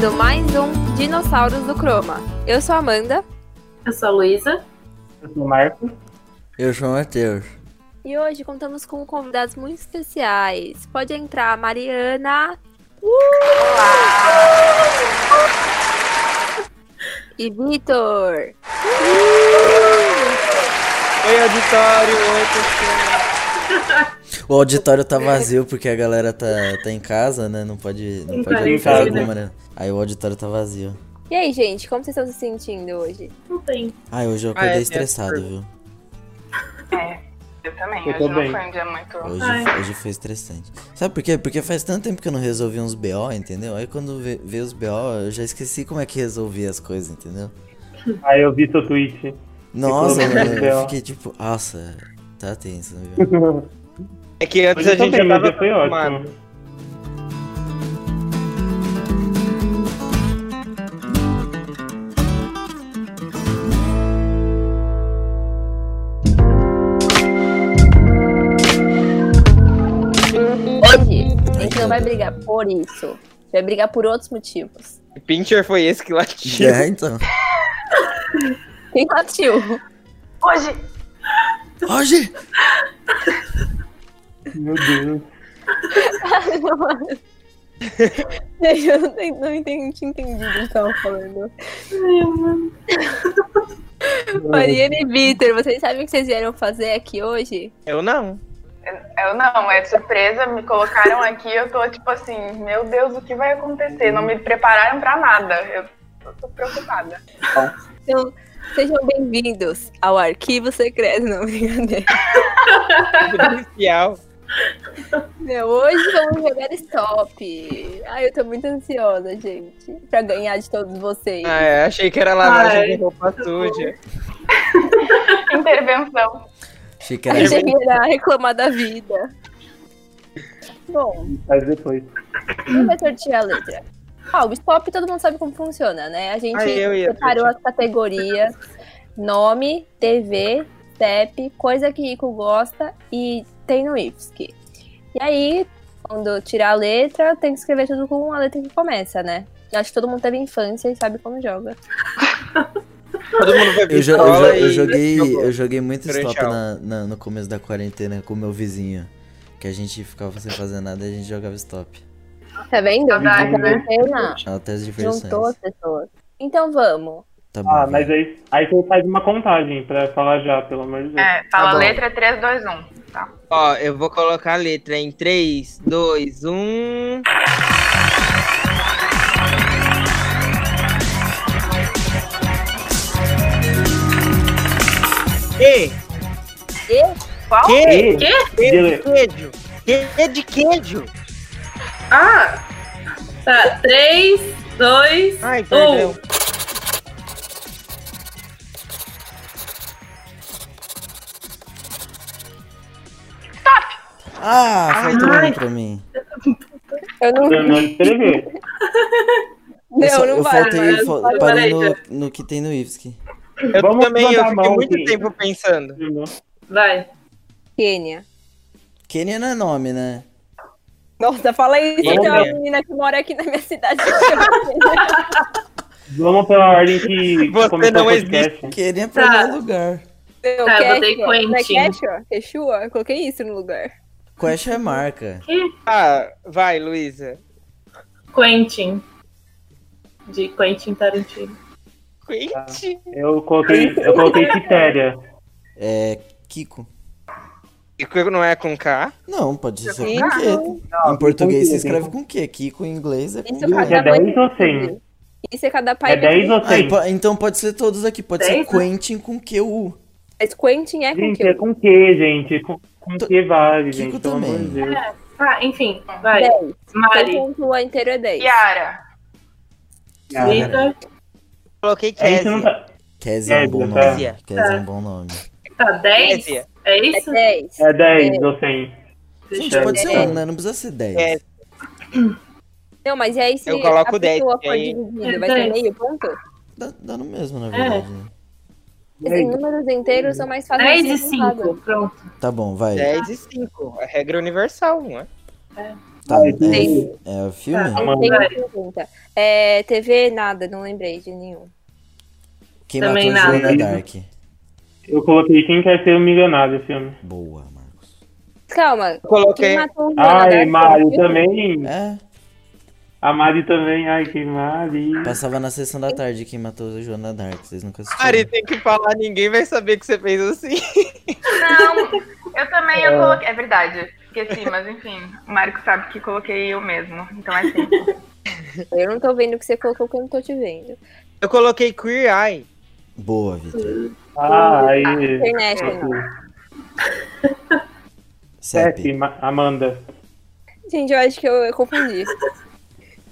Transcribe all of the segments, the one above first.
começando mais um Dinossauros do Croma. Eu sou a Amanda Eu sou a Luísa. Eu sou o Marco. Eu sou o Matheus. e hoje contamos com convidados muito especiais. Pode entrar, Mariana. Olá! E Vitor. Oi, auditório, oi, pessoal. O auditório tá vazio porque a galera tá, tá em casa, né? Não pode, não Não pode tá fazer casa. alguma, né? Aí o auditório tá vazio. E aí, gente, como vocês estão se sentindo hoje? Não tem. Ai, hoje eu Ah, acordei é, estressado, é. viu? É, eu também. Eu Hoje também. não foi um dia muito. Hoje, Ai. hoje foi estressante. Sabe por quê? Porque faz tanto tempo que eu não resolvi uns BO, entendeu? Aí quando vê os BO, eu já esqueci como é que resolvi as coisas, entendeu? Aí eu vi seu tweet. Nossa, mano, eu fiquei tipo, nossa, tá tenso, viu? É que antes a gente também, já meu tava foi acostumado. ótimo. Hoje, a gente não vai brigar por isso. Vai brigar por outros motivos. Pincher foi esse que latiu. É, então. Quem latiu? Hoje, Hoje! Meu Deus. Eu não, tenho- não entendi, tinha entendido o que estavam falando. Mariana e Vitor, vocês sabem o que vocês vieram fazer aqui hoje? Eu não. eu não, é de surpresa, me colocaram aqui, eu tô tipo assim, meu Deus, o que vai acontecer? Não me prepararam pra nada. Eu tô, tô preocupada. Então, sejam bem-vindos ao Arquivo Secreto. Não, brincadeira. Policial. Meu, hoje vamos jogar stop. Ai, eu tô muito ansiosa, gente, pra ganhar de todos vocês. Ah, é, achei que era lavagem Ai, de roupa suja. Intervenção. Achei que era. Achei que era reclamar da vida. Bom, Faz depois. quem vai sortear a letra? Ah, o stop todo mundo sabe como funciona, né? A gente eu ia separou as categorias nome, TV, CEP, coisa que Rico gosta e tem no IFSC. E aí, quando tirar a letra, tem que escrever tudo com a letra que começa, né? Acho que todo mundo teve infância e sabe como joga. Todo mundo vai Eu, jo- eu jo- eu joguei, jogou. eu joguei muito stop na, na- no começo da quarentena com o meu vizinho. Que a gente ficava sem fazer nada e a gente jogava stop. Tá vendo? Saudade, A né? Até as diversões. juntou as pessoas. Então vamos. Tá bom. Ah, mas aí, aí você faz uma contagem pra falar já, pelo amor de Deus. É, fala Tá letra 3, 2, 1. Ó, eu vou colocar a letra em 3, 2, 1. E, Qual? que, E, Quê? que de Dile- queijo, que de queijo. Ah! Tá, 3, 2, Ai, perdão. 1. Ah, faltou Ai. um pra mim. Eu não. eu não escrevi. Não, eu, só- não eu vai, faltei, mas fa- vai, parei no, no que tem no IFSC. Eu Vamos também, eu fiquei mão muito aqui. tempo pensando. Vai. Quênia. Kenia não é nome, né? Nossa, fala isso, Quênia. tem uma menina que mora aqui na minha cidade. Vamos pela ordem que Você não o podcast. Kenia é pra Tá. lugar. Meu, Tá, eu botei Quechua. Não é Quentin. Quechua? Quechua? Eu coloquei isso no lugar. Quest é marca. Ah, vai, Luísa. Quentin. De Quentin Tarantino. Quente. Eu coloquei, eu coloquei Quitéria. É. Kiko. E que não é com K? Não, pode ser Kiko. com Q. Em português se Q, escreve com Q. Kiko em inglês é com Isso Q. É mãe 10 ou 100? Isso é cada pai. É 10 ou Ah, e 100? po- então pode ser todos aqui. Pode ser Dez? Quentin com QU. Mas Quentin é com Gente, que? é com que, gente? Com que vale, Kiko gente? Pelo amor de também. Deus. Tá, enfim, vai. 10. Seu Mari. ponto inteiro é 10. Yara. Ah, Vitor. Coloquei não Kézia. tá... Kézia é um bom Kézia, nome. tá. Kézia é um bom nome. Tá, 10? Kézia. É É isso? 10. É 10 ou 100? Gente, pode eu- ser um, né? Não precisa ser 10. É. Não, mas e aí se Eu coloco a 10, pessoa que for aí- dividida, vai ser 10. meio ponto? Dá, dá no mesmo, na É. verdade. né? Esses números inteiros são mais fáceis 10 de e ser contados. 5, pronto. Tá bom, vai. 10 e 5. É regra universal, não é? Tá, é, é o filme? Tá. Pergunta. É, TV, nada, não lembrei de nenhum. Quem Também matou nada. Joana Dark? Eu coloquei Quem Quer Ser um Milionário, filme. Boa, Marcos. Calma, Eu coloquei. quem matou o Joana Dark o filme? também. É, A Mari também. Ai, que Mari. passava na sessão da tarde quem matou a Joana Dark. Vocês nunca assistiram. Ari, tem que falar, ninguém vai saber que você fez assim. Não, eu também eu coloquei. É verdade, esqueci, mas enfim. O Marco sabe que coloquei eu mesmo. Então é assim. Eu não tô vendo o que você colocou porque eu não tô te vendo. Eu coloquei Queer Eye. Boa, Vitor. Ai. Internet, não. CEP. Sete, Ma- Amanda. Gente, eu acho que eu, eu confundi.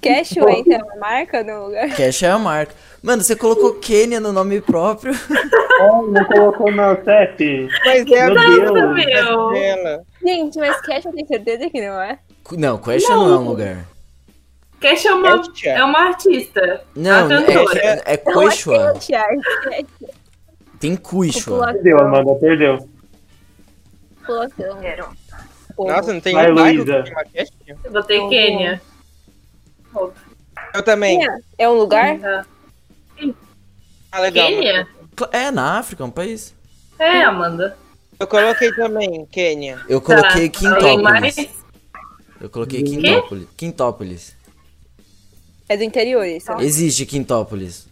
Cashway tem uma marca no lugar? Cash é a marca. Mano, você colocou Kenya no nome próprio. Oh, não colocou não, Sete. Mas é a Meu dela. Gente, mas Cash eu tenho certeza que não é. Não, Cash não. é um lugar. Cash é uma, Kesha. é uma artista. Não, A cantora. é, é, é Não é Quechua. Cash, é Tem Quechua. Perdeu, Amanda, perdeu. população. Nossa, não tem Vai, Luísa. que chama Eu Uhum. Quênia. Também. É um lugar? Tá. Ah, legal. Quênia? É, na África, é um país. É, Amanda. Eu coloquei também, Quênia. Eu coloquei Tá. Quintópolis. Eu coloquei Quintópolis. Quintópolis. É do interior isso. Existe Quintópolis.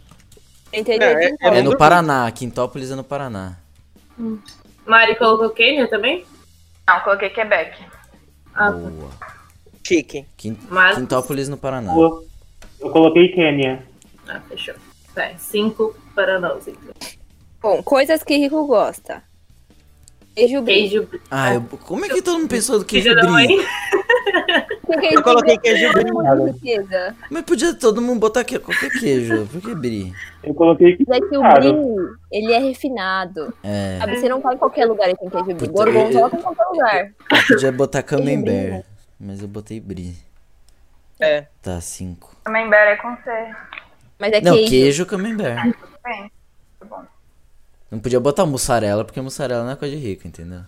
É interior É, é- É no Paraná. Quintópolis é no Paraná. Mari colocou Quênia também? Não, coloquei Quebec. Ah, tá. Chique. Quin- Mas- Quintópolis no Paraná. Eu, eu coloquei Quênia. ah, fechou. Tá, cinco para nós, então. Bom, coisas que rico gosta. Queijo brie. Queijo. Ah, eu- como é que todo mundo pensou do queijo brie? Queijo Eu coloquei brie, queijo brie. Mas podia todo mundo botar que- qualquer queijo. Por que brie? Eu coloquei Mas é que o brie, ele é refinado. É, Sabe, você não tá em qualquer lugar e tem queijo brie. Gorgonzola tem em qualquer lugar. eu podia botar camembert. Mas eu botei brie. É. Tá, cinco. Também Bera é com C. Mas é Não, queijo. queijo camembert. Bem, tá bom. Não podia botar mussarela, porque mussarela não é coisa de rico, entendeu?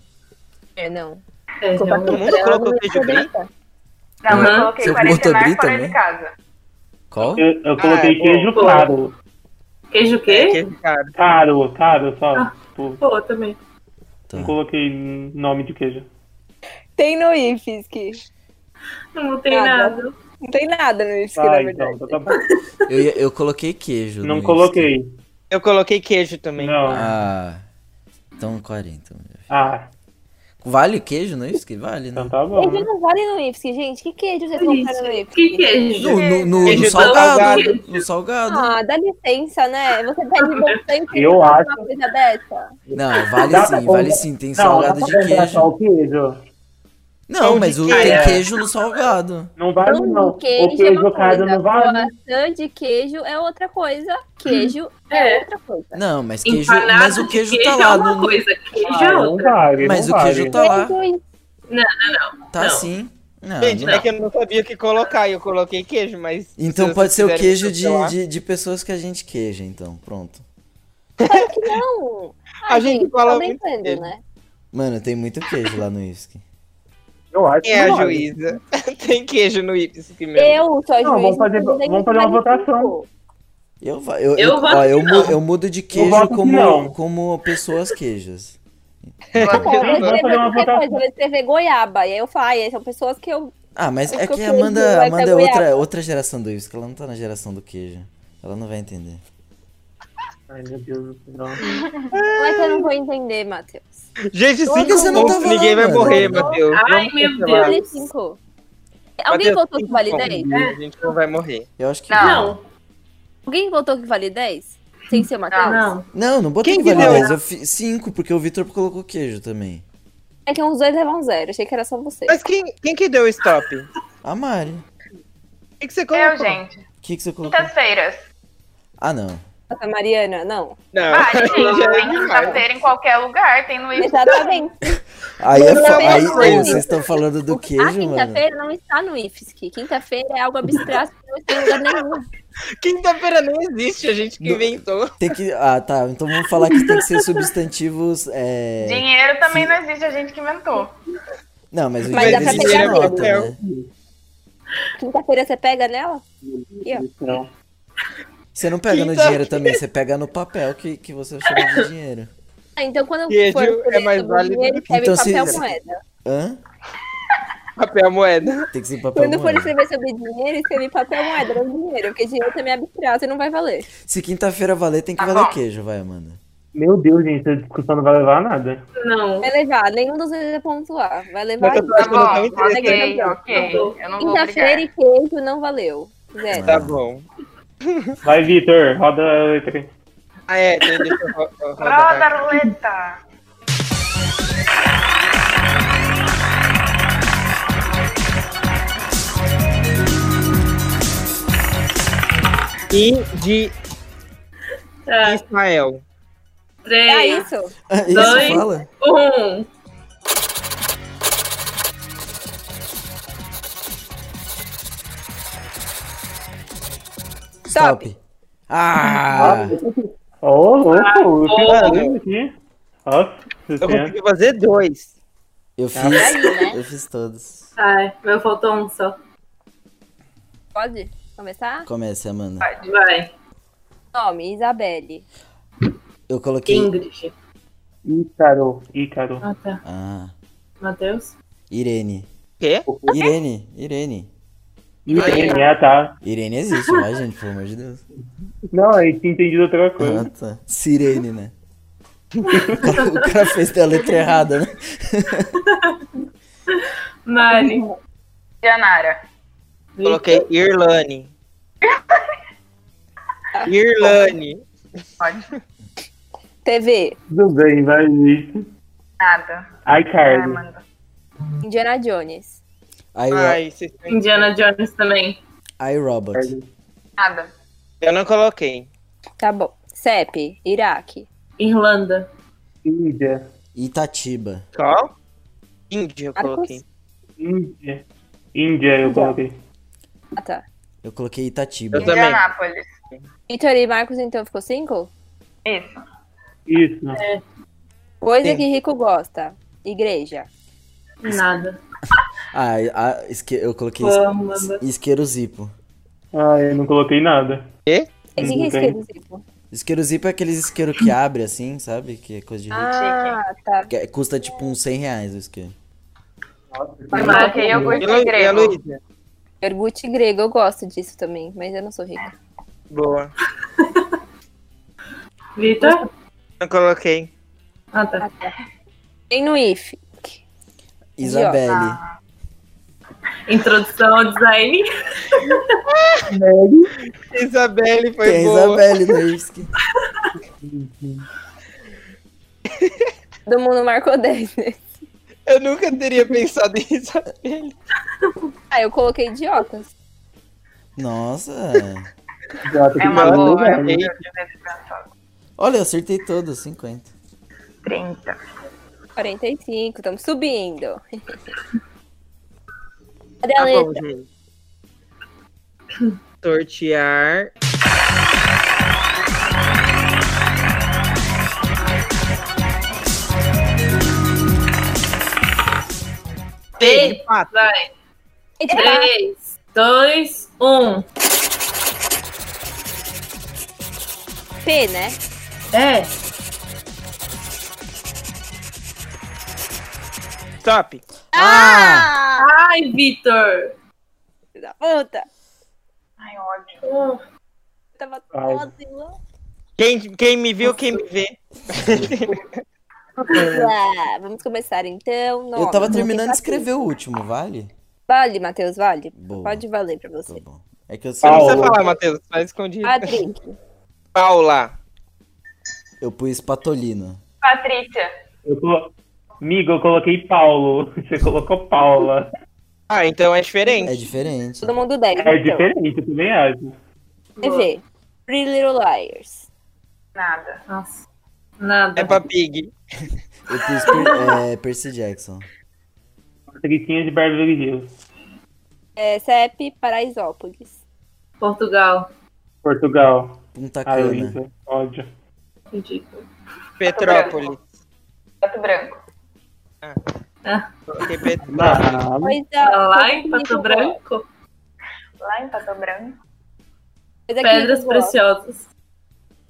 É, não. É. Todo mundo colocou queijo brie? Não, Aham. eu coloquei Você quarentenar brie fora também? de casa. Qual? Eu, eu coloquei Ah, é, queijo boa. claro. Queijo o É, quê? queijo caro. Caro, caro só. Ah. Tipo, Pô, também. Tá. não coloquei nome de queijo. Tem no IFSC. Não botei Nada. nada. Não tem nada no IFSC, na Ah, verdade. então, tá bom. Eu, eu coloquei queijo. Não no coloquei. Eu coloquei queijo também. Não. Ah. Então 40. Ah, Vale queijo no IFSC? Vale, né? então tá bom. Queijo não vale no IFSC, gente. Que queijo vocês compraram no IFSC? Que queijo? No, no, no- Queijo no salgado. salgado. No salgado. Ah, dá licença, né? Você pede bastante Eu uma acho- coisa dessa. Não, vale sim, vale sim. Tem Não, salgado de queijo. só o queijo. Não, Pão mas o, queijo. tem queijo no salgado. Não vale Pão não. queijo, o queijo é coisa. não vale. Croissant de queijo é outra coisa. Queijo é, É. outra coisa. Não, mas queijo. Empanado Mas o queijo queijo tá é lá. uma no- coisa, queijo Ah, é não outra. vale, Mas não o vale. queijo tá lá. Queijo Tá Não. sim. Não, Gente, não- é que eu não sabia o que colocar e eu coloquei queijo, mas. Então se pode ser o queijo de, de, de pessoas que a gente queija, então. Pronto. não. A gente fala tá muito brincando, queijo. né? Mano, tem muito queijo lá no IFSC. Eu acho Quem é a que vale. juíza? Tem queijo no Ips mesmo. Eu sou a Não, juíza. vamos fazer- vamos fazer uma votação. Eu, eu, Eu eu, ó, eu, que não. eu mudo de queijo que como, não. como pessoas queijas. Não, eu vou escrever qualquer coisa, eu vou escrever goiaba. E aí eu falo, ah, são pessoas que eu. Ah, mas é que que a Amanda, Amanda é outra, outra geração do IFSC, ela não tá na geração do queijo. Ela não vai entender. Ai, meu Deus do céu. Como é que eu não vou entender, Matheus? Gente, cinco você não pontos, ninguém vai mano? morrer, Matheus. Ai, Vamos meu. Vale cinco. Alguém votou que vale pontos. 10? A gente não vai morrer. Eu acho que. Não. Não, Alguém votou que vale 10? Sem ser o Matheus? não. Não, não botei Quem que vale deu? 10. Eu fiz 5, porque o Vitor colocou queijo também. É que uns dois levam zero. Achei que era só você. Mas quem, quem que deu o stop? O A Mari. que, que você colocou? Eu, gente. O que, que você colocou? Quintas-feiras. Ah, não. Nossa, Mariana, não. Não, Vale, gente. é Tem demais. quinta-feira em qualquer lugar. Tem no. Exatamente. Aí, é fa- Quinta-feira aí não é vocês estão falando do a queijo, mano. quinta-feira não está no IFSC. Quinta-feira é algo abstrato que não está em lugar nenhum. Quinta-feira não existe, a gente que Não. inventou. Tem que. Ah, tá. Então vamos falar que tem que ser substantivos. É... Dinheiro também não existe, a gente que inventou. Não, mas o Mas dinheiro existe pegar nota, né? Quinta-feira você pega nela? Não. Você não pega no Quinta- dinheiro também, você pega no papel que, que você chama de dinheiro. Ah, então quando for é escolher mais válido que- escreve Então, se- papel moeda. Hã? Papel moeda. Tem que ser papel Quando for moeda. escrever sobre dinheiro, escreve papel moeda, não dinheiro, porque dinheiro também é abstrato e não vai valer. Se quinta-feira valer, tem que Tá valer bom. queijo, vai, Amanda. Meu Deus, gente, essa discussão não vai levar a nada. Não. Vai levar, nenhum dos dois vai pontuar. Vai levar isso. Tá bom, ok, ok. Quinta-feira e queijo não valeu. Zero. Tá bom. Vai, Vitor, roda a letra aí. Ah, é, tem, deixa eu ro- ro- Roda a roleta. E de Tá. Israel. É Três. isso? Ah, Isso Dois. fala? Um. Stop. Ah! Ô, louco, eu fiz Mano. aqui. Nossa, Eu senhora. consegui fazer dois. Eu fiz, aí, né? eu fiz todos. Ai, meu faltou um só. Pode começar? Comece, Amanda. Vai. Nome, Isabelle. Eu coloquei. Ingrid. Ícaro, Ícaro. Ah, tá. Ah, Matheus. Irene. Quê? Irene, Irene. Irene, ah, tá. Irene existe, vai, gente, pelo amor de Deus. Não, aí tinha entendido outra Ah, coisa. tá. Sirene, né? O cara, o cara fez a letra errada, né? Mari. Janara. Coloquei Irlane. Irlane. Pode. TV. Tudo bem, vai. Nada. Ai, Carlos. Indiana Jones. I, Ai, vocês estão- Indiana Jones também. I Robot. Nada. Eu não coloquei. Tá bom. CEP, Iraque. Irlanda. Índia. Itatiba. Qual? Índia eu Marcos? coloquei. Índia. Índia, eu coloquei. Ah, tá. Eu coloquei Itatiba. Eu também. Indianápolis. Vitor e Marcos, então, ficou cinco? Isso. Isso. Coisa Sim. que rico gosta. Igreja. Nada. Ah, a, isque, eu coloquei Pô, is, Amanda. isqueiro zipo. Ah, eu não coloquei nada. O que, é isqueiro zipo? Isqueiro zipo é aqueles isqueiro que abre assim, sabe? Que é coisa de rico. Ah, tá. Que é- custa tipo uns 100 reais o isqueiro. Iogurte E e a grego. Iogurte grego, eu gosto disso também, mas eu não sou rica. Boa. Vitor. Não coloquei. Ah, tá. Ah, tá. Tem no IF. Isabelle. Introdução ao design. Isabelle foi Tem boa. Isabelle no IFSC. Todo mundo marcou 10, né? Eu nunca teria pensado em Isabelle. Ah, eu coloquei idiotas. Nossa. Idiota, É que uma boa. Olha, eu acertei todos, 50. 30. 45, estamos subindo. Cadê a Tá bom, letra? gente. Sortear. P. Vai. Gente, tá. 3, 2, 1. P, né? É. Stop. Ah! Ai, Vitor. Da puta! Ai, ódio. Eu tava Ai. ótima. Quem, quem me viu, quem me vê. Ah, vamos começar então. Eu tava Nome, terminando de escrever o último, vale? Vale, Matheus, vale. Boa. Pode valer pra Tá você. bom. É que eu Você não precisa falar, Matheus. Faz escondido. Patrick. Paula. Eu pus Patolino. Patrícia. Eu colo... Amigo, eu coloquei Paulo. Você colocou Paula. Ah, então é diferente. É diferente. Todo mundo 10. É então. diferente, eu também acho. TV. Pretty Little Liars. Nada. nossa. Nada. É pra Pig. Eu pus per, é, Percy Jackson. Patricinha de Beverly Hills. É, CEP Paraisópolis. Portugal. Portugal. Punta Cana. Luísa. Ódio. Ridículo. Petrópolis. Pato branco. Petrópolis. Ah, Coisa, tá lá em que Pato Branco? lá em Pato Branco. Que Pedras preciosas.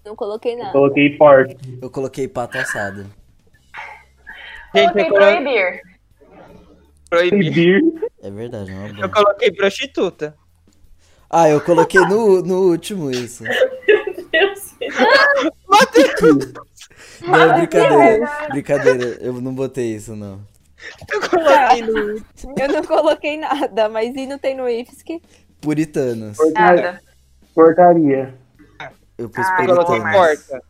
Não coloquei Eu nada. coloquei porte. Eu coloquei pato assado. Gente, Coloquei eu proibir. proibir. É verdade, é uma Eu coloquei prostituta. Ah, eu coloquei no, no último isso. Deus. Não, é brincadeira. Brincadeira, eu não botei isso, não. Eu coloquei no. Eu não coloquei nada, mas e não tem no IFSC? Puritanos. Nada. Portaria. Eu pus Ah, puritanos. porta.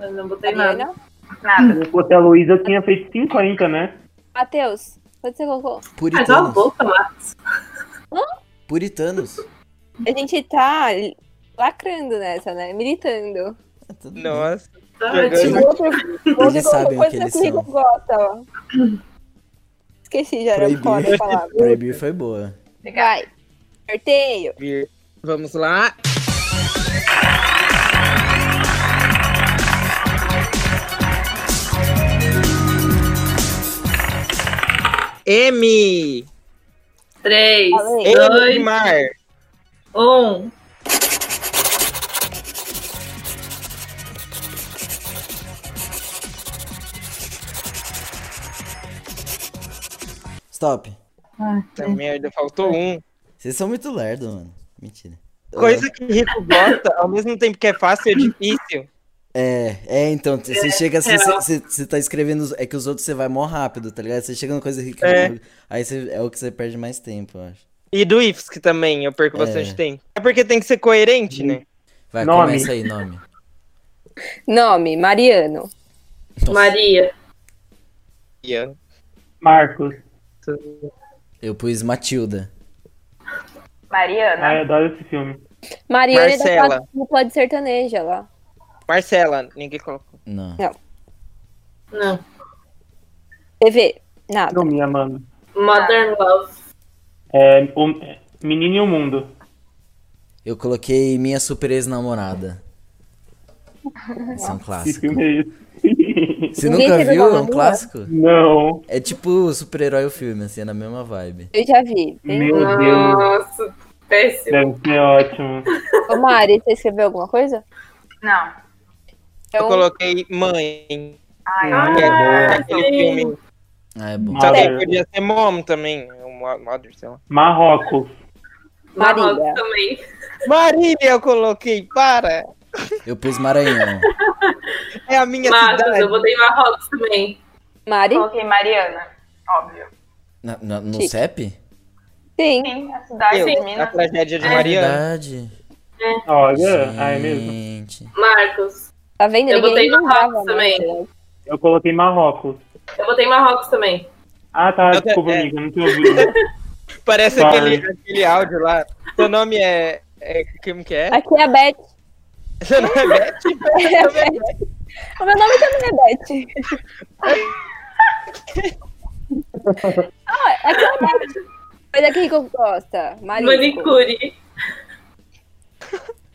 Eu não botei nada. Mariana? Nada. Se fosse a Luísa, eu tinha feito 50, né? Matheus, quanto você colocou? Faz uma Puritanos. boca. Puritanos. A gente tá lacrando nessa, né? Militando. É tudo bem. Nossa. Tá ótimo. Outro, eles sabem o que eles são. Gosta, Esqueci, já era foda a palavra. Proibir foi boa. Vai. Sorteio. Vamos lá. M. 3, 2, 1. Stop. Ah, tá merda, faltou é. um. Vocês são muito lerdo, mano. Mentira. Coisa que rico gosta, ao mesmo tempo que é fácil, é difícil. É, é, então, você é, chega, assim, é. você tá escrevendo, é que os outros você vai mó rápido, tá ligado? Você chega numa coisa rica, é. aí cê, é o que você perde mais tempo, eu acho. E do IFSC também, eu perco bastante tempo. É porque tem que ser coerente, né? Vai, nome. começa aí, nome. Nome, Mariano. Nossa. Maria. Maria. Marcos. Eu pus Matilda. Mariana. Ai, eu adoro esse filme. Mariana é da Marcela. dupla de sertaneja lá. Marcela, ninguém colocou. Não. Não. TV, nada. Não, minha mano. Modern Love. É, o Menino e o Mundo. Eu coloquei Minha Super Ex-Namorada. Esse é um Que clássico. filme é esse? Você nunca viu? É um clássico? Não. É tipo super-herói o filme, assim, é na mesma vibe. Eu já vi. Meu Deus. Nossa, péssimo. Deve ser ótimo. Ô, Mari, você escreveu alguma coisa? Não. Eu coloquei mãe. Ai, Ah, é aquele filme. Ah, é bom. Só que Mother. podia ser mom também. Mother, sei lá. Marrocos. Marília. Marrocos também. Marília eu coloquei, para! Eu pus Maranhão. É a minha Marcos, cidade. eu botei Marrocos também. Mari? Coloquei Mariana. Óbvio. Na- na- no Chique. CEP? Sim. Sim, a cidade Eu, de a Minas. tragédia de É Mariana. Verdade. Olha, ah, é mesmo. Gente. Marcos. Tá vendo? Eu Ninguém botei lembrava Marrocos mais, também. né? Eu coloquei Marrocos. Eu botei Marrocos também. Ah, tá. Eu- Desculpa, é. amiga. Não tinha ouvido. Parece Sorry. aquele, aquele áudio lá. Seu nome é. é como que é? Aqui é a Beth. Seu nome é Beth? É a Beth. O meu nome também é Beth. ah, aqui é Beth. Coisa que Rico gosta. Marisco. Manicure.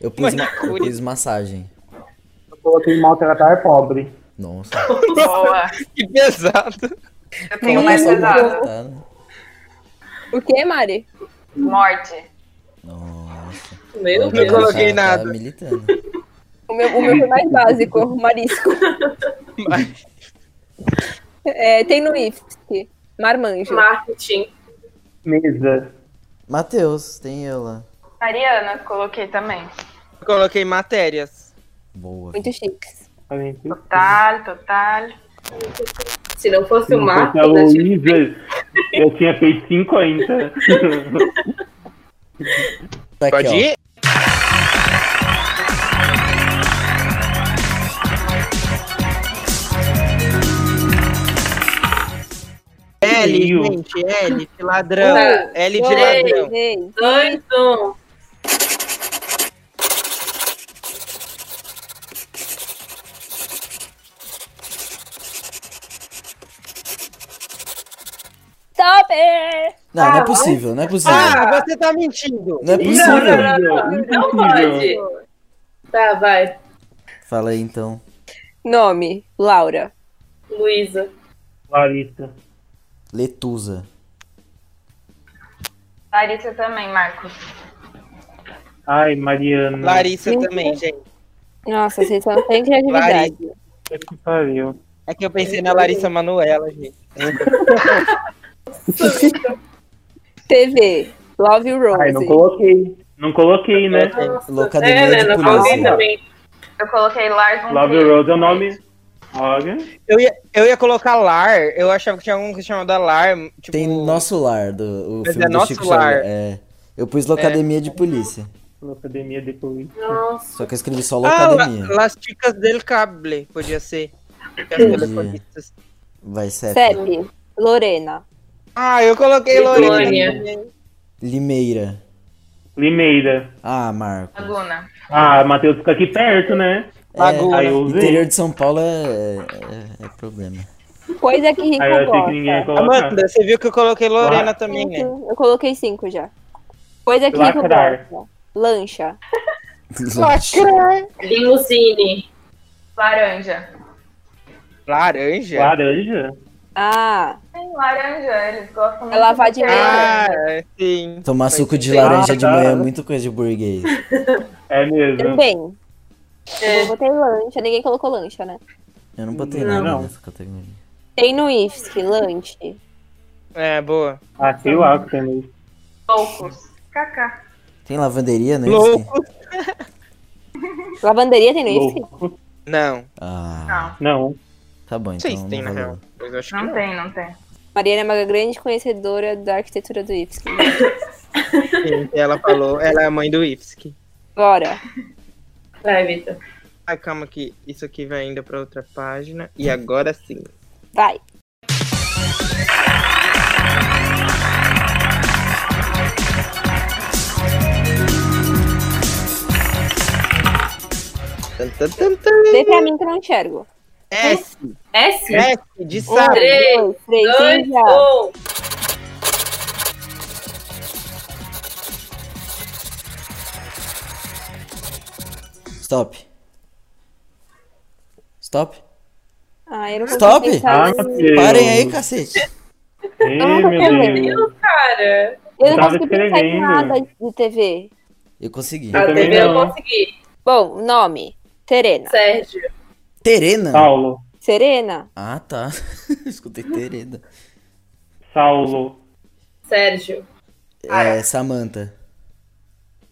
Eu pus, ma- eu pus massagem. Eu coloquei maltratar pobre. Nossa. Boa. Que pesado. Eu tenho mais pesado. Tá? O que, Mari? Morte. Nossa. Meu Deus. Não coloquei tá- tá nada. militando. O meu, o meu foi mais básico. Marisco. Mas- É, tem no IFSC. Marmanjo. Marketing. Mesa. Matheus, tem eu lá. Mariana, coloquei também. Eu coloquei matérias. Boa. Muito chiques. Total, total. Se não fosse o Se Marcos, fosse a eu tinha- Luísa, eu tinha feito 50. Tá aqui, Pode ó. L, Rio. gente, L de ladrão. Tá. L de Dois, ladrão. três, Dois, um. Stop! Não, não é possível, não é possível. Ah, você tá mentindo. Não é Não, possível. não, não, não. Não pode. Tá, vai. Fala aí então. Nome: Laura. Luísa. Larissa. Letusa. Larissa também, Marcos. Ai, Mariana. Larissa Sim. também, gente. Nossa, vocês não têm criatividade. Que pariu. É que eu pensei na Larissa Manuela, gente. TV, Love Rose. Ai, não coloquei. Não coloquei, né? Locademia É, né? de polícia. coloquei também. Eu coloquei Lars von Love Trier. Rose é o nome. Olha. Eu ia, eu ia colocar Lar, eu achava que tinha um que chamava Lar. Tipo, Tem Nosso Lar, do, o Mas filme é do Nosso Chico Lar. Xavier. É. Eu pus Locademia de Polícia. Locademia de polícia. Nossa. Só que eu escrevi só Ah, Locademia. La, Las Chicas del Cable, podia ser. Telefonistas. Vai, Cep. CEP, Lorena. Ah, eu coloquei Lorena. Lorena. Limeira. Limeira. Ah, Marco. Laguna. Ah, Matheus fica aqui perto, né? Eu usei. Interior de São Paulo é, é, é problema. Coisa que Rico Aí que gosta. colocar. Amanda, você viu que eu coloquei Lorena Lá. também, né? Eu coloquei cinco já. Coisa que Rico Lacrar. gosta. Lancha. Limusine. Laranja. Laranja? Laranja? Ah, Tem laranja, eles gostam muito. É lavar de verde. Ah, sim. Tomar suco de laranja de Ah, tá. manhã é muito coisa de burguês. É mesmo. também. É. Eu botei lancha, ninguém colocou lancha, né? Eu não botei Não. nada Não. nessa categoria. Tem no IFSC, lanche. É, boa. Ah, lá o tem isso. Loucos. Kaká. Tem lavanderia, né? Louco. Lavanderia tem no IFSC? Não. Ah, Não, Não. tá bom, Não então. sei se tem, não na real. Não não. tem, não tem. Mariana é uma grande conhecedora da arquitetura do IFSC. Sim, ela falou, ela é a mãe do IFSC. Bora. Vai, Vitor. Ai, calma aqui. Isso aqui vai ainda para outra página. E agora sim. Vai. Dê pra mim que eu não enxergo. S. S? S de sábado. 3, 2, 1. Stop. Stop. Ah, eu não Stop. Ah. Parem aí, cacete. Ei, Eu não meu Deus. Deus, cara. Eu não consigo pensar em nada de TV. Eu consegui. A também TV eu consegui. Bom, nome. Terena. Sérgio. Terena? Paulo. Serena. Ah, tá. Escutei Terena. Saulo. Sérgio. É, Samantha.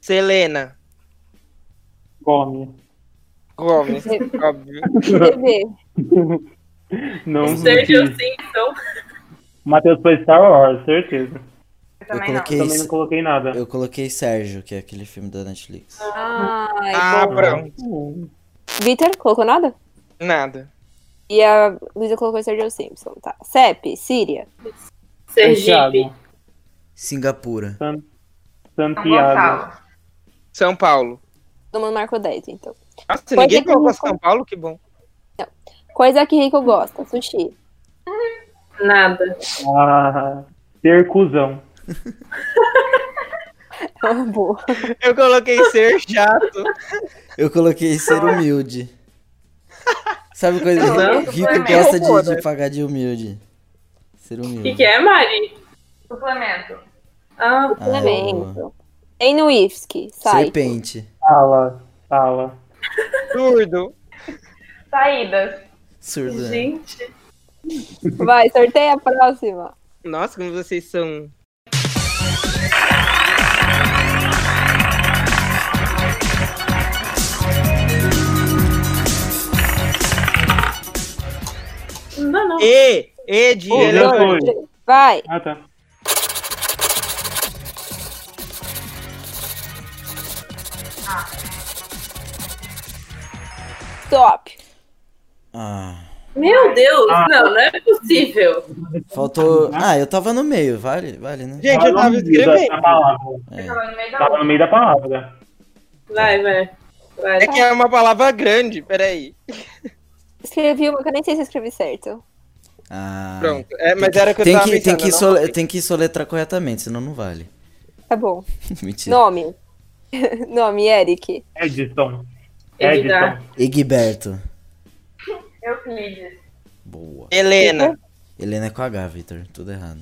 Selena. Gomes, óbvio. TV. Não Sérgio. Simpson. Matheus foi Star Wars, certeza. Eu também coloquei- Também não coloquei nada. Eu coloquei Sérgio, que é aquele filme da Netflix. Ai, Ah, bom. pronto. Vitor, colocou nada? Nada. E a Luísa colocou Sergio Simpson, tá. CEP, Síria. Sergipe. Singapura. San- não. São Santiago. São Paulo. Todo mundo marcou 10, então. Nossa, ninguém colocou não- São Paulo? Que bom. Coisa que Rico gosta, sushi. Nada. Ah, ter cuzão. É. Eu coloquei ser chato. Eu coloquei ser humilde. Sabe coisa? Não, Rico suplemento. gosta de, de pagar de humilde. Ser O humilde. que, que é, Mari? Suplemento. Ah, Ah, boa. Elemento. Tem no IFSC, sai. Serpente. Fala, fala. Surdo. Saídas. Surdo. né? gente. Vai, sorteia a próxima. Nossa, como vocês são. Não, não. E, E de elefante. Vai. Ah, tá. Stop. Ah, Meu Deus, não, não é possível. faltou. Ah, eu tava no meio, vale, vale, né? Gente, eu tava escrevendo. palavra. Tava no meio da Tava outra. no meio da palavra. Vai, vai. Vai. É que é uma palavra grande, peraí. Escrevi uma que eu nem sei se eu escrevi certo. Ah. Pronto. É, mas era que eu Tem tava que, tem, pensando. que sole- coloquei. tem que soletrar corretamente, senão não vale. Tá bom. Mentira. Nome. Nome, Eric. Edson. Edgar. Edson. Egberto. Euclides. Boa. Helena. Helena é com H, Vitor. Tudo errado.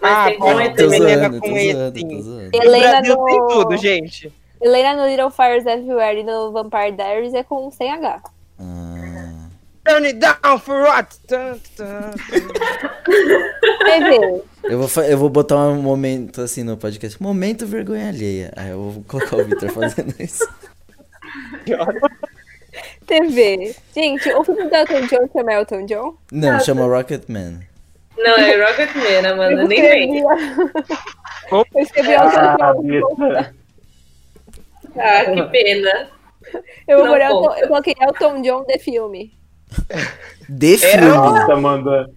Mas Ah, tem pode com E Tô. Helena zoando, com E, zoando, sim. tô zoando. No Helena no... tem tudo, gente. Helena no Little Fires Everywhere e no Vampire Diaries é com sem H. Ah, Turn it down for what? Eu, vou, eu vou botar um momento assim no podcast. Momento vergonha alheia. Aí eu vou colocar o Victor fazendo isso. TV. Gente, o filme do Elton John chama Elton John? Não, chama Rocketman. Não, é Rocketman, Amanda, Eu nem vem. eu escrevi Elton Ah, John. besta. Ah, que pena. Eu, vou Elton, eu coloquei Elton John de filme. De É, filme. Nossa, Amanda.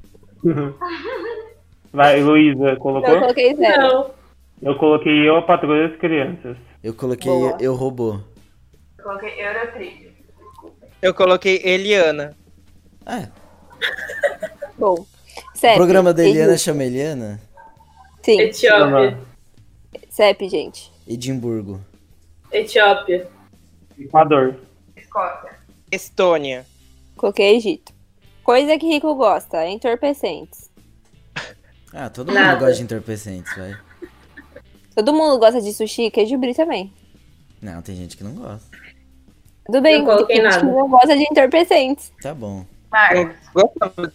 Vai, Luísa, Não, eu colocou? coloquei zero. Não. Eu coloquei eu, a patroa das crianças. Eu coloquei Boa. eu robô. Coloquei Eurotrip. Eu coloquei Eliana. Ah, Bom. o CEP. programa da Eliana chama Eliana? Sim, Etiópia. CEP, gente. Edimburgo. Etiópia. Equador. Escócia. Estônia. Coloquei Egito. Coisa que rico gosta, entorpecentes. Ah, todo Nada. mundo gosta de entorpecentes, vai. Todo mundo gosta de sushi e queijo brie também. Não, tem gente que não gosta. Tudo bem, Não coloquei nada. que não gosta de entorpecentes. Tá bom. Eu Marcos.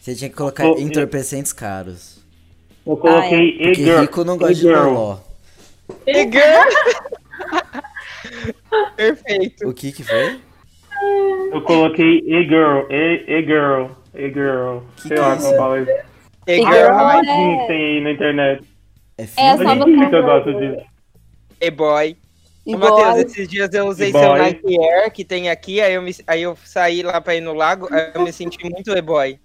Você tinha que colocar Oh, entorpecentes caros. Eu coloquei Porque e-girl. rico não gosta de e-girl. loló. E girl. Perfeito. O que que foi? Eu coloquei e-girl. E- E-girl. E-girl. Que Sei que lá é como fala isso. E É girl girl. high. que tem aí na internet. É É só você- eu gosto disso. E boy. E Ô, Matheus, esses dias eu usei seu. Nike Air que tem aqui, aí eu, me, aí eu saí lá pra ir no lago, aí eu me senti muito e-boy.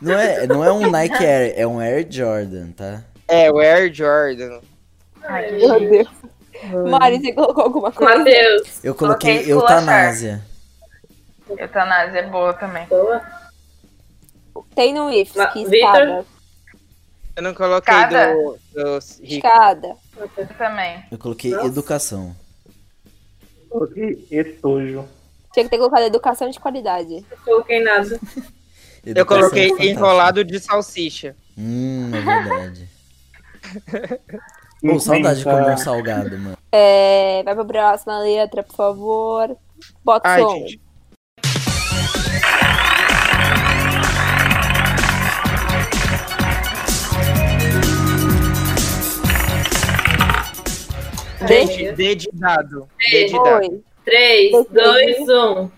Não é, não é um Nike Air, é um Air Jordan, tá? É, o Air Jordan. Ai, Meu. Deus. Mari, você colocou alguma coisa? Matheus. Eu coloquei Coloquei eutanásia. Eutanásia é boa também. Boa. Tem no IFS, Ma- que escada. Eu não coloquei Escada? do, ricos. Escada. Eu também. Eu coloquei Nossa. educação. Coloquei estojo. Tinha que ter colocado educação de qualidade. Não coloquei nada. Eu Educação coloquei é fantástico. enrolado de salsicha. Hum, é verdade. Pô, saudade de comer um salgado, mano. É, vai pra próxima letra, por favor. Bota Ai, som. gente. Gente, D de dado. D de dado. Oi. 3, Ok. 2, 1.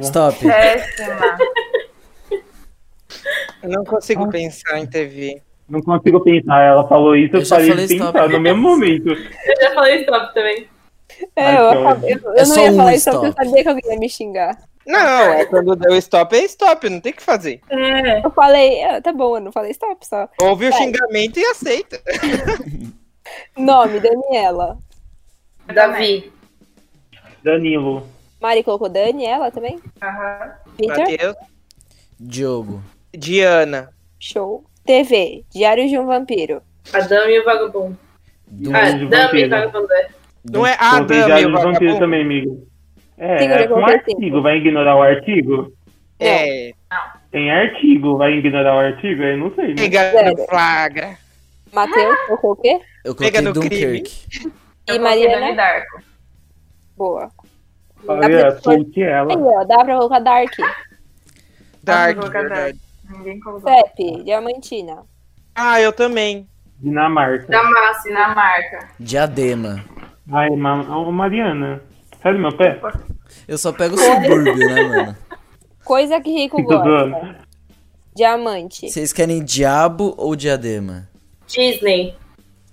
Stop. Péssima. Eu não consigo pensar em TV. Não consigo pensar. Ela falou isso, Eu eu falei de stop. pensar no mesmo momento. Eu já falei stop também. É, Ai, eu, eu, eu É não só ia um falar isso porque eu stop. sabia que alguém ia me xingar. Não, é quando deu stop, é stop, não tem o que fazer. É. Eu falei, ah, tá bom, eu não falei stop só. Ouve o Vai. xingamento e aceita. Nome, Daniela. Davi. Danilo. Mari colocou Daniela também? Aham. Matheus. Diogo. Diana. Show. TV, Diário de um Vampiro. A Dama e o Vagabundo. Ah, Dama e o Vagabundo. é. Não é a Coloquei Dama e Diário o Vagabundo? também, amigo. É, eu é com coloquei artigo. Vai ignorar o artigo? É, Tem artigo. Vai ignorar o artigo? Eu não sei, né? pega no flagra. Matheus, colocou o quê? Eu Pega coloquei no crime. Dunkirk. E Eu coloquei Mariana? Darko. Boa. Olha, solte ela. Aí, ó, dá pra colocar Dark. Dark, colocar colocou. CEP, Diamantina. Ah, eu também. Dinamarca. Dinamarca. Diadema. Ai, ma... Mariana. Sai do meu pé? Eu só pego o subúrbio, né, mano? Coisa que rico gosta. Diamante. Vocês querem diabo ou diadema? Disney.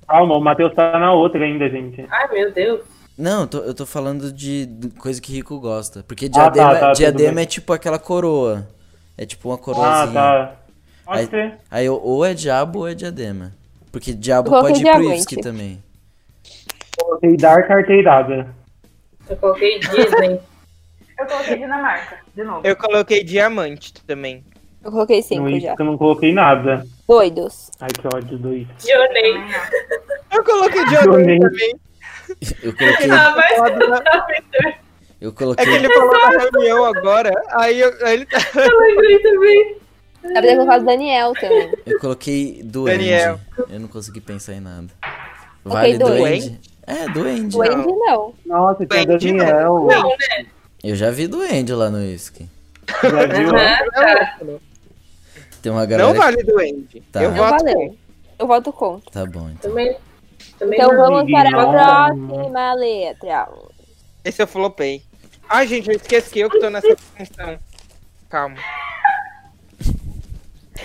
Calma, o Matheus tá na outra ainda, gente. Ai, meu Deus. Não, eu tô, eu tô falando de, coisa que rico gosta. Porque Ah, diadema, tá, tá, tudo diadema é tipo aquela coroa. É tipo uma Ah, coroazinha. tá. Pode Aí- ser. Aí ou- é diabo ou é diadema. Porque diabo pode ir pro diamante. Ivski também. Coloquei dar carteirada. Eu coloquei Disney. Eu coloquei Dinamarca. De novo. Eu coloquei diamante também. Eu coloquei cinco isso já. eu não coloquei nada. Doidos. Ai, que ódio do isso. Journey. Também não. Eu coloquei Diamante. diamante também. Eu coloquei, Ah, mas. Eu É que coloquei. ele falou na reunião agora, aí, eu- aí ele tá. Eu lembrei também. Dá pra ter colocado Daniel também. Eu coloquei duende. Daniel. Eu não consegui pensar em nada. Vale duende. duende? É, duende. Duende não. Nossa, tinha Duende, Daniel. Não, né? Eu já vi duende lá no Whisky. Já viu? Tá. Tem uma galera. Não vale doente. Tá. Eu Não voto valeu. com. Eu voto contra. Tá bom, então. Também, também Então vamos para a próxima letra. Esse eu flopei. Ai, gente, eu esqueci que eu que tô nessa função. Calma.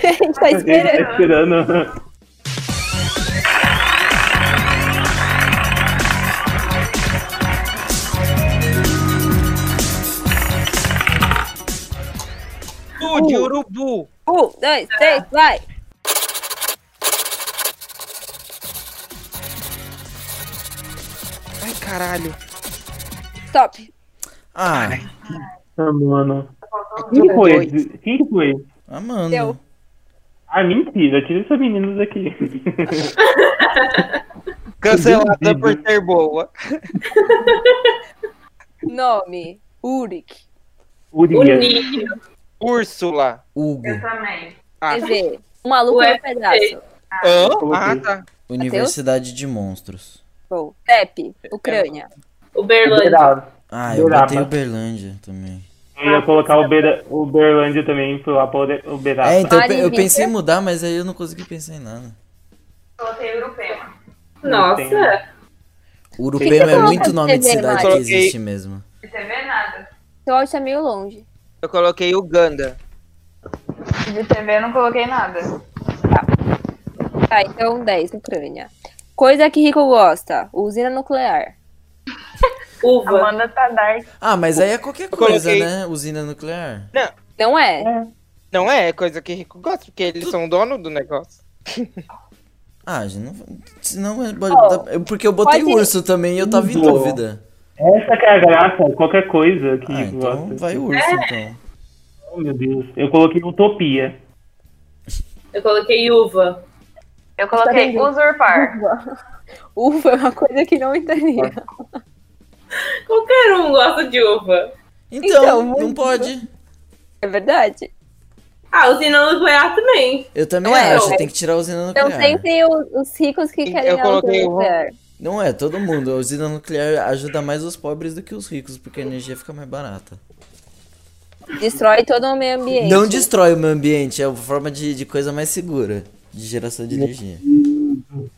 A gente tá Ele tá esperando. De urubu. Um, dois, três, vai. Ai, caralho. Stop. Ah, Ah, mano. Quem foi? Quem que foi? amando. Deu. Ah, mentira. Tira essas meninas daqui. Cancelada por ser boa. Nome. Uric. Urias. Bonito. Úrsula. Hugo. Eu também. Ah, TV. Um maluco Ué, no pedaço. Coloquei. ah tá. Universidade de Monstros. Bom. CEP. Ucrânia. Uberlândia. Ah, eu Uberaba. botei Uberlândia também. Eu ia colocar o Uber- Uberlândia também pro lá pra Uberaba. É, então eu, eu pensei em mudar, mas aí eu não consegui pensar em nada. Coloquei Urupema. Nossa. Urupema é muito nome de cidade que existe mesmo. De TV, nada. Seu áudio tá meio longe. Eu coloquei Uganda. De TV, não coloquei nada. Tá, então 10, Ucrânia. Coisa que rico gosta. Usina nuclear. Uva. Amanda tá dark. Ah, mas aí é qualquer Eu coisa, coloquei- né? Usina nuclear. Não é? Não é coisa que rico gosta, porque eles são dono do negócio. Ah, gente, não. Senão é- pode botar- eu- Porque eu botei pode- urso também e eu tava em Boa. dúvida. Essa que é a graça, qualquer coisa que Ah, então gosta. vai urso então. Oh, meu Deus. Eu coloquei Utopia. Eu coloquei uva. Eu coloquei usurpar. Uva é uma coisa que não entendia. Qualquer um gosta de uva. Então, Então, não pode. É verdade? Ah, usina nuclear também. Eu também Não é, acho, é. tem que tirar a usina Então nuclear. sempre o- os ricos que Eu querem a usina coloquei o- nuclear. Não é, todo mundo. A usina nuclear ajuda mais os pobres do que os ricos, porque a energia fica mais barata. Destrói todo o meio ambiente. Não destrói o meio ambiente, é uma forma de, de coisa mais segura de geração de energia.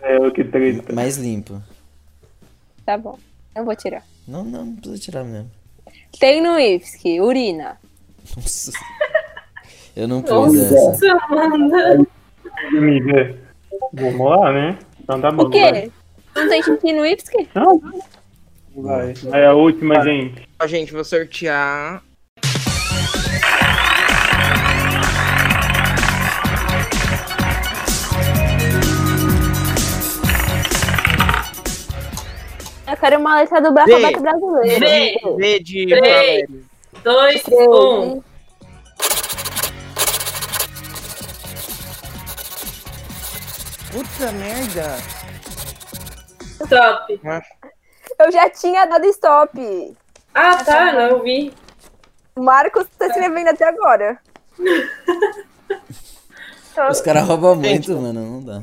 É o que treta. Mais limpo. Tá bom. Eu vou tirar. Não, não, não precisa tirar mesmo. Tem no IFSC, urina. Nossa. Eu não pus essa. Nossa. Vamos lá, né? Então tá bom. O quê? Não tem xixi no IFSC? Não. Vai. É a última, gente. Ó, gente, vou sortear. Eu quero uma letra do B. alfabeto brasileiro. B. V de Três. Valério. Dois, Três. um. Puta merda. Stop. Eu já tinha dado stop. Ah, tá, não vi. O Marcos tá escrevendo até agora. Os caras roubam Gente. muito, mano, não dá.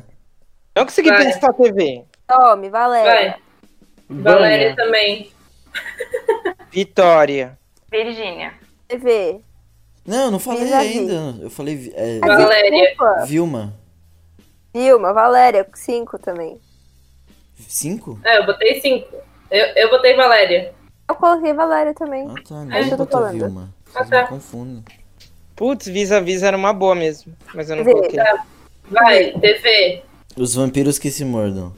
Não consegui Vai. pensar a TV. Tome, Valéria. Vai. Valéria Vânia. também. Vitória. Virgínia. TV. Não, eu não falei Já vi. ainda. Eu falei é, Valéria. Vilma. Vilma, Valéria, cinco também. Cinco? É, eu botei cinco. Eu, eu botei Valéria. Eu coloquei Valéria também. Ah tá, É não que eu tô botou falando. Vilma. Ah, Vocês tá. me confundem. Putz, Vis-a-Vis era uma boa mesmo. Mas eu não Vê. coloquei. Vai, TV. Os vampiros que se mordam.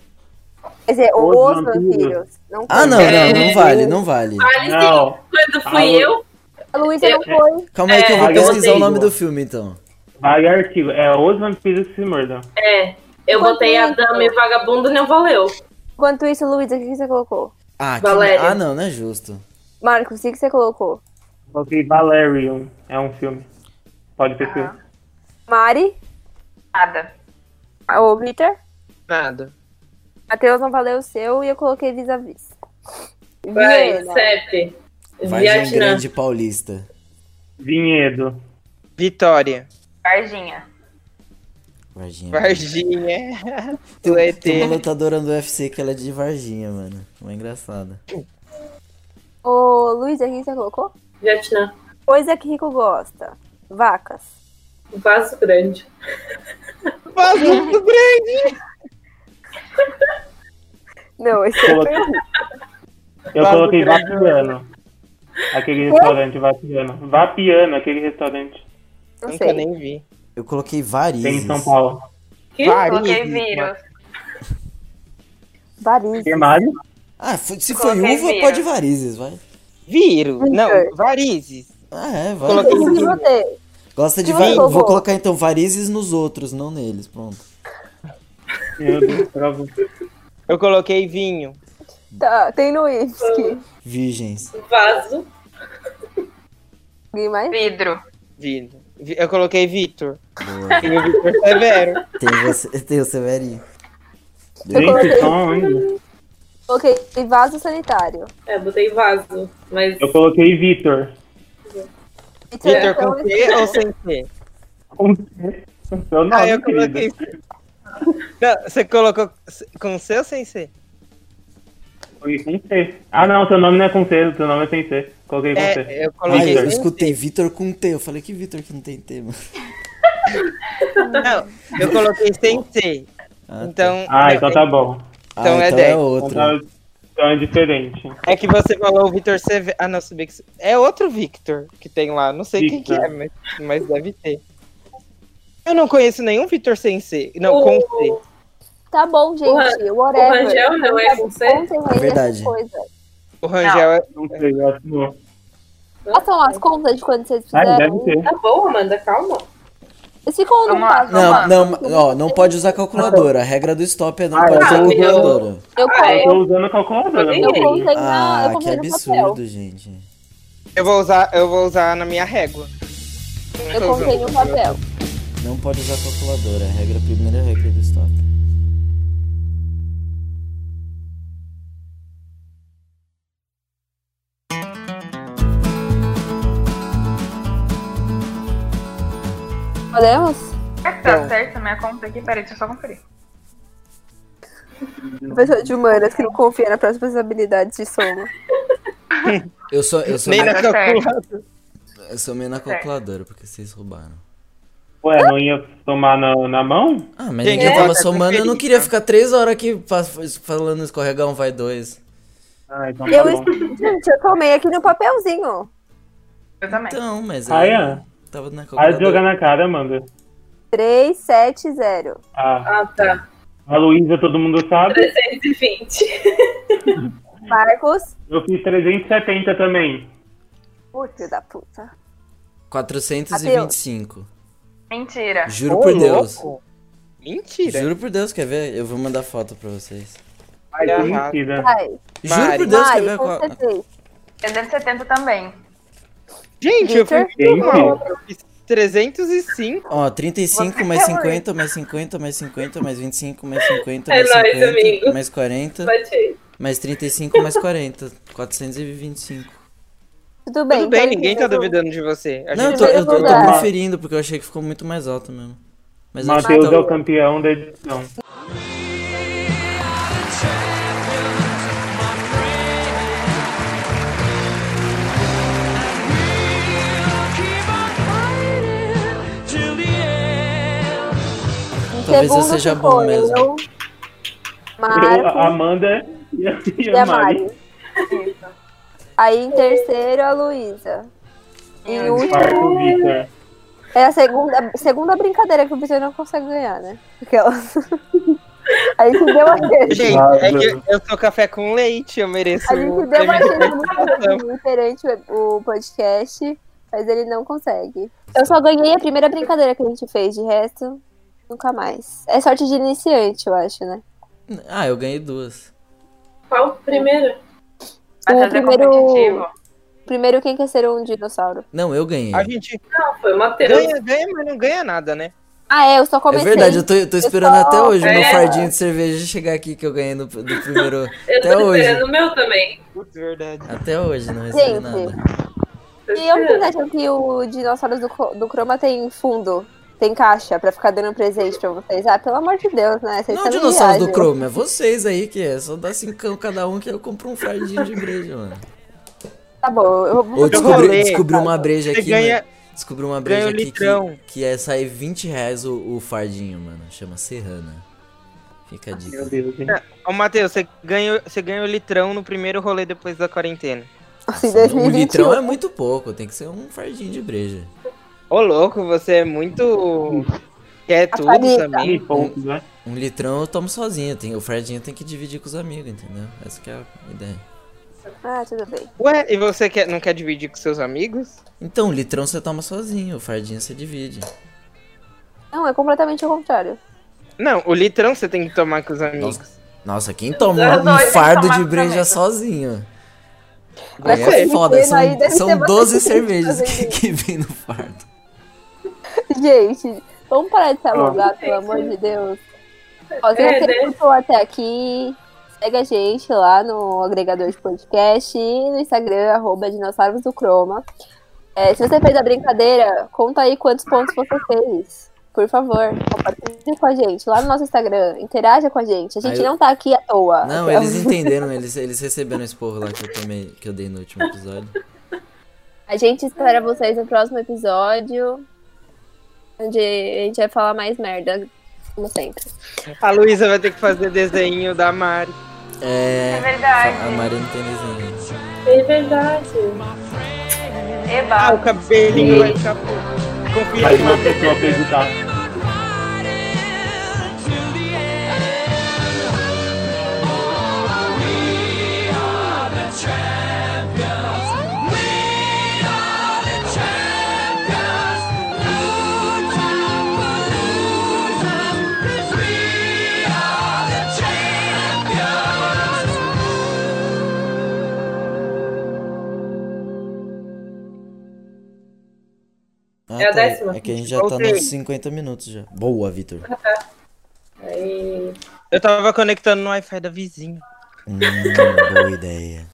Quer dizer, Os os vampiros. vampiros. Não Ah, não, É. não, não vale, não vale. Vale sim. Não. Quando fui Alô. eu, A Luísa não foi. Calma aí que eu É, vou eu pesquisar odeio. o nome do filme então. Vai artigo. É os vampiros que se mordam. é. Eu Quanto botei a isso? dama e o vagabundo não valeu. Enquanto isso, Luísa, o que que você colocou? Ah, que... Valéria. ah não, não é justo. Marcos, o que que você colocou? Coloquei Valerian. É um filme. Pode pesquisar. Mari? Nada. Ô, Vitor? Nada. Matheus não valeu o seu e eu coloquei vis-a-vis. Vai. Vargem Vietnã. Grande Paulista. Vinhedo. Vitória. Varginha. Varginha. Varginha. Do Tem, ET. tem uma lutadora do UFC que ela é de Varginha, mano. Uma engraçada. Ô, Luiz, aqui você colocou? Vietnã. Coisa que rico gosta. Vacas. Vaso grande. Vaso grande. Não, esse é eu Vaso coloquei grande. Vapiano. Aquele restaurante Vapiano. Vapiano, aquele restaurante. não Nunca sei. nem vi. Eu coloquei Tem em varizes. São Paulo. Que? Coloquei Varizes, vírus. Varizes. Tem mais? Ah, se foi uva, vírus. pode varizes, vai. Vírus. Não, varizes. Ah, é, vai. Coloquei você? Gosta de varizes. Vou colocar então varizes nos outros, não neles. Pronto. Meu Deus, travou. Eu coloquei vinho. Tá, tem no whisky. Virgens. Vaso. Alguém mais? Vidro. Vidro. Eu coloquei Vitor. Tem o Vitor Severo. Tem, você, tem o Severinho. Gente, só onde? Coloquei vaso sanitário. É, botei vaso. Mas Eu coloquei Vitor. Vitor com C ou sem C? Com seu nome, Ah, eu querida. coloquei. Não, você colocou com C ou sem C? Foi com C. Ah, não, seu nome não é com C, seu nome é sem C. Coloquei com C. É, eu Ah, coloquei eu sem escutei Vitor com T. Eu falei que Vitor que não tem T, mano. Não, eu coloquei sem C. Ah, tá. Então. Ah, não, então tá bom. Ah, então é então 10. é Então, outro. tá- então é diferente. É que você falou o Vitor Severo. Ah, não, bem que. É outro Victor que tem lá. Não sei quem que Victor. é, mas, mas deve ter. Eu não conheço nenhum Vitor sem C. Não, com C. o, Tá bom, gente. O Whatever. Rangel não é? Contem aí Verdade. O Rangel é. Não sei, eu acho que não. Façam as contas de quando vocês Ah, fizeram. deve ter. Tá bom, Amanda, calma. Esse como não faz? Não, não, ó, não pode usar calculadora. A regra do stop é não Ah, pode eu usar tô- calculadora. Eu, Ah, é? Eu tô usando a calculadora. Eu eu contei na, eu Ah, que contei no papel. absurdo, gente. Eu vou usar, eu vou usar na minha régua. Eu contei no papel. Não pode usar calculadora. A regra, a primeira regra do stop. Podemos? Será que tá Bom. certo a minha conta aqui? Peraí, deixa eu só conferir. Professor de humanas que não confia nas próprias habilidades de soma. Eu sou, eu sou, Nem meio, na calculadora. eu sou meio na calculadora, porque vocês roubaram. Ué, não ia tomar na, na mão? Ah, mas ninguém eu tava somando, eu não queria ficar três horas aqui fa- falando escorregar um vai dois. Ah, então tá Eu, gente, eu tomei aqui no papelzinho. Eu também. Então, mas Ah, aí é? Tava na Para de jogar calculadora. na cara, Amanda. 3, 7, 0. Ah, Ah, tá. a Luísa todo mundo sabe. 320. Marcos. Eu fiz 370 também. Filho da puta. 425. Mentira. Juro Ô, por Deus. louco. Mentira. Juro por Deus, quer ver? Eu vou mandar foto pra vocês. Ai, errado. mentira. Vai. Juro Mari. por Deus, quer Mari, ver? com qual- certeza. 370 também. Gente, eu fui Victor? muito mal. Eu fiz 305. Ó, 35 Você mais é 50, mais 50, mais 50, mais 25, mais 50, É mais nóis, 50, amigo. mais 40, Bate mais 35, mais 40. 425. Tudo bem. Tudo bem, ninguém tá duvidando de você. A Não, eu gente tô, eu, tô- eu tô lugar. conferindo, porque eu achei que ficou muito mais alto mesmo. Mas Matheus tá- é o campeão da edição. Talvez eu seja bom mesmo. Eu, a Amanda e a, e e a Mari. Aí em terceiro a Luísa. Em Meu último Vitor. é a segunda, segunda brincadeira que o Vitor não consegue ganhar, né? Aquela. Aí que deu a gente. Gente, Ah, é que eu sou café com leite, eu mereço. A gente o deu uma chance muito o o podcast, mas ele não consegue. Eu só ganhei a primeira brincadeira que a gente fez, de resto, nunca mais. É sorte de iniciante, eu acho, né? Ah, eu ganhei duas. Qual o primeiro? O primeiro- competitivo. Primeiro, quem quer ser um dinossauro? Não, eu ganhei. A gente Não, foi o Matheus. ganha, ganha, mas não ganha nada, né? Ah, é, eu só É comecei. verdade, eu tô, eu tô esperando só- até hoje o meu É. fardinho de cerveja chegar aqui que eu ganhei no, do primeiro. Eu Até tô hoje. esperando o meu também. Putz, verdade. Até hoje, não recebi Gente, nada. E eu vocês acham que o Dinossauros do, do Chroma tem fundo? Tem caixa pra ficar dando presente pra vocês? Ah, pelo amor de Deus, né? Vocês Não, dinossauros do. Chrome, é vocês aí que é. Só dá cincão cada um que eu compro um fardinho de igreja, mano. Tá bom, eu vou Ou descobri, descobri uma breja aqui, ganha- mano. Descobri uma breja ganha aqui litrão. que, que é sair 20 reais o, o fardinho, mano. Chama Serrana. Fica a dica. Meu Deus, gente. Ô, Matheus, você ganhou, você ganhou o litrão no primeiro rolê depois da quarentena. Assim, Um 2021. litrão é muito pouco, tem que ser um fardinho de breja. Ô, louco, você é muito. Quer tudo, também. Né? Um litrão eu tomo sozinho, tem, o fardinho tem que dividir com os amigos, entendeu? Essa que é a ideia. Ah, tudo bem. Ué, e você quer, não quer dividir com seus amigos? Então, o litrão você toma sozinho, o fardinho você divide. Não, é completamente o contrário. Não, o litrão você tem que tomar com os amigos. Nossa, quem toma um fardo de breja sozinho? Mas Aí é foda, são, são 12 bastante cervejas que, que vem no fardo. Gente, vamos parar de se alongar, pelo amor de Deus. Ó, se É, você né? escutou até aqui, segue a gente lá no agregador de podcast e no Instagram, arroba dinossauros do Croma. É, se você fez a brincadeira, conta aí quantos pontos você fez. Por favor, compartilhe com a gente lá no nosso Instagram. Interaja com a gente. A gente eu- não tá aqui à toa. Não, eles entenderam, eles, eles receberam esse porro lá que eu tomei, que eu dei no último episódio. A gente espera vocês no próximo episódio. Onde a gente vai falar mais merda, como sempre. A Luísa vai ter que fazer desenho da Mari. É. É verdade. A Maria não tem desenho. É verdade. Ah, Eba. o cabelinho vai ficar. Confia Mas uma mim. pessoa Ah, É a tá. décima. É que a gente já tá Voltei. nos 50 minutos já. Boa, Vitor. Aí. Eu tava conectando no Wi-Fi da vizinha. Hum, boa ideia.